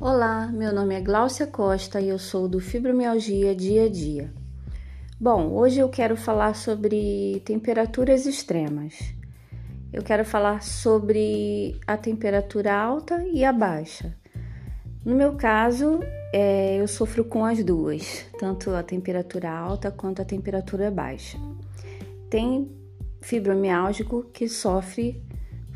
Olá, meu nome é Gláucia Costa e eu sou do Fibromialgia Dia a Dia. Bom, hoje eu quero falar sobre temperaturas extremas. Eu quero falar sobre a temperatura alta e a baixa. No meu caso, é, eu sofro com as duas, tanto a temperatura alta quanto a temperatura baixa. Tem fibromialgico que sofre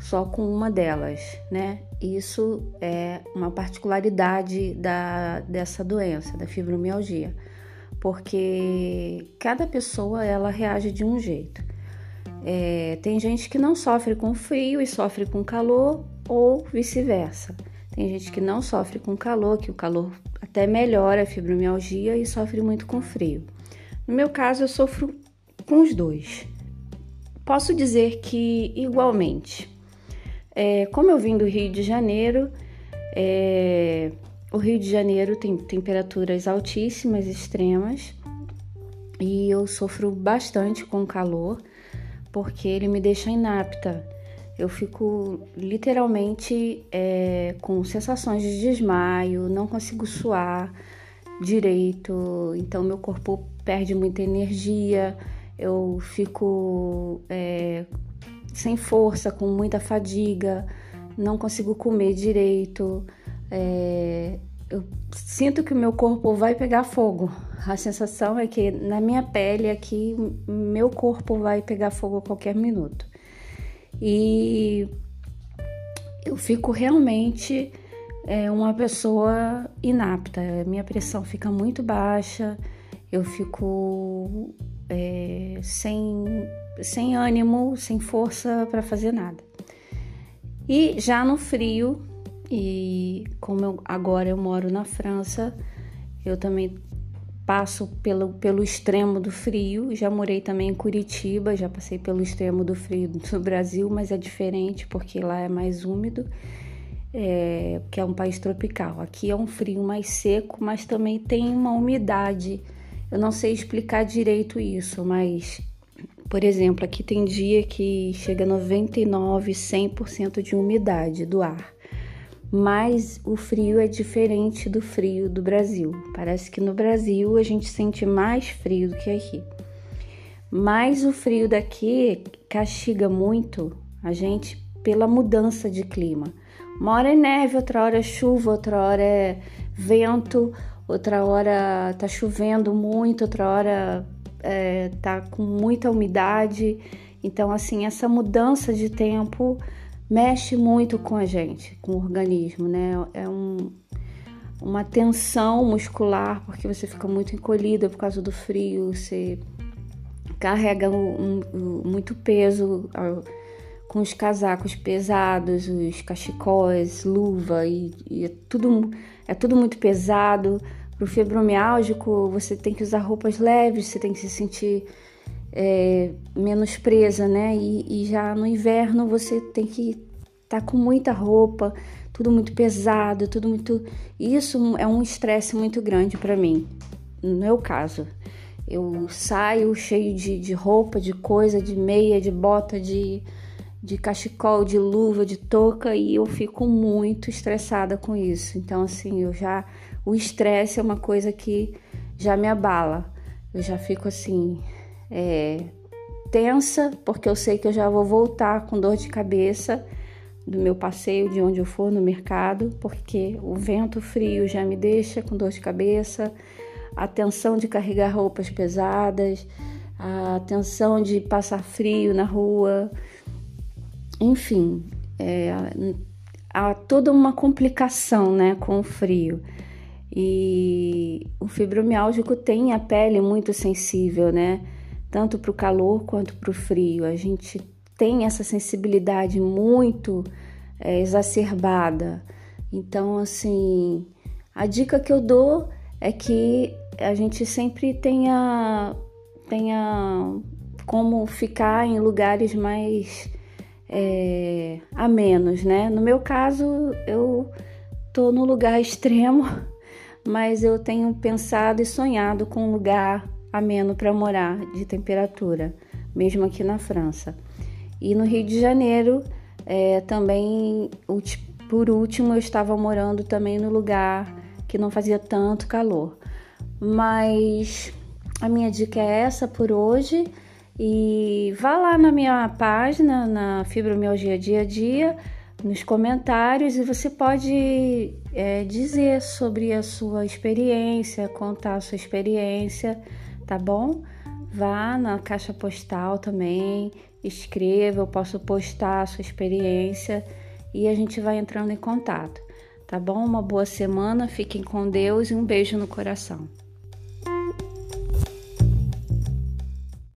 só com uma delas, né? Isso é uma particularidade da, dessa doença, da fibromialgia, porque cada pessoa ela reage de um jeito. É, tem gente que não sofre com frio e sofre com calor, ou vice-versa. Tem gente que não sofre com calor, que o calor até melhora a fibromialgia e sofre muito com frio. No meu caso, eu sofro com os dois. Posso dizer que igualmente. É, como eu vim do Rio de Janeiro, é, o Rio de Janeiro tem temperaturas altíssimas, extremas, e eu sofro bastante com calor porque ele me deixa inapta. Eu fico literalmente é, com sensações de desmaio, não consigo suar direito, então meu corpo perde muita energia, eu fico é, sem força, com muita fadiga, não consigo comer direito, é, eu sinto que o meu corpo vai pegar fogo. A sensação é que na minha pele aqui, meu corpo vai pegar fogo a qualquer minuto. E eu fico realmente é, uma pessoa inapta. Minha pressão fica muito baixa, eu fico é, sem sem ânimo, sem força para fazer nada. E já no frio, e como eu, agora eu moro na França, eu também passo pelo, pelo extremo do frio. Já morei também em Curitiba, já passei pelo extremo do frio do Brasil, mas é diferente porque lá é mais úmido, é, que é um país tropical. Aqui é um frio mais seco, mas também tem uma umidade. Eu não sei explicar direito isso, mas por exemplo, aqui tem dia que chega a 99, 100% de umidade do ar. Mas o frio é diferente do frio do Brasil. Parece que no Brasil a gente sente mais frio do que aqui. Mas o frio daqui castiga muito a gente pela mudança de clima. Uma hora é neve, outra hora é chuva, outra hora é vento, outra hora tá chovendo muito, outra hora é, tá com muita umidade. Então, assim, essa mudança de tempo mexe muito com a gente, com o organismo, né? É um, uma tensão muscular, porque você fica muito encolhida por causa do frio, você carrega um, um, muito peso com os casacos pesados, os cachecóis, luva, e, e é, tudo, é tudo muito pesado. Para o fibromialgico, você tem que usar roupas leves, você tem que se sentir é, menos presa, né? E, e, já no inverno você tem que estar tá com muita roupa, tudo muito pesado, tudo muito. Isso é um estresse muito grande para mim, no meu caso. Eu saio cheio de, de roupa, de coisa, de meia, de bota, de, de cachecol, de luva, de touca e eu fico muito estressada com isso. Então, assim, eu já o estresse é uma coisa que já me abala. Eu já fico assim, é, tensa, porque eu sei que eu já vou voltar com dor de cabeça do meu passeio, de onde eu for no mercado, porque o vento frio já me deixa com dor de cabeça, a tensão de carregar roupas pesadas, a tensão de passar frio na rua, enfim, é, há toda uma complicação né, com o frio. E o fibromialgico tem a pele muito sensível, né? Tanto para o calor quanto para o frio. A gente tem essa sensibilidade muito é, exacerbada. Então, assim, a dica que eu dou é que a gente sempre tenha, tenha como ficar em lugares mais é, a menos, né? No meu caso, eu tô no lugar extremo mas eu tenho pensado e sonhado com um lugar ameno para morar de temperatura, mesmo aqui na França. E no Rio de Janeiro, é, também por último, eu estava morando também no lugar que não fazia tanto calor. Mas a minha dica é essa por hoje. E vá lá na minha página, na Fibromialgia Dia a Dia, nos comentários, e você pode é, dizer sobre a sua experiência, contar a sua experiência, tá bom? Vá na caixa postal também, escreva, eu posso postar a sua experiência e a gente vai entrando em contato, tá bom? Uma boa semana, fiquem com Deus e um beijo no coração.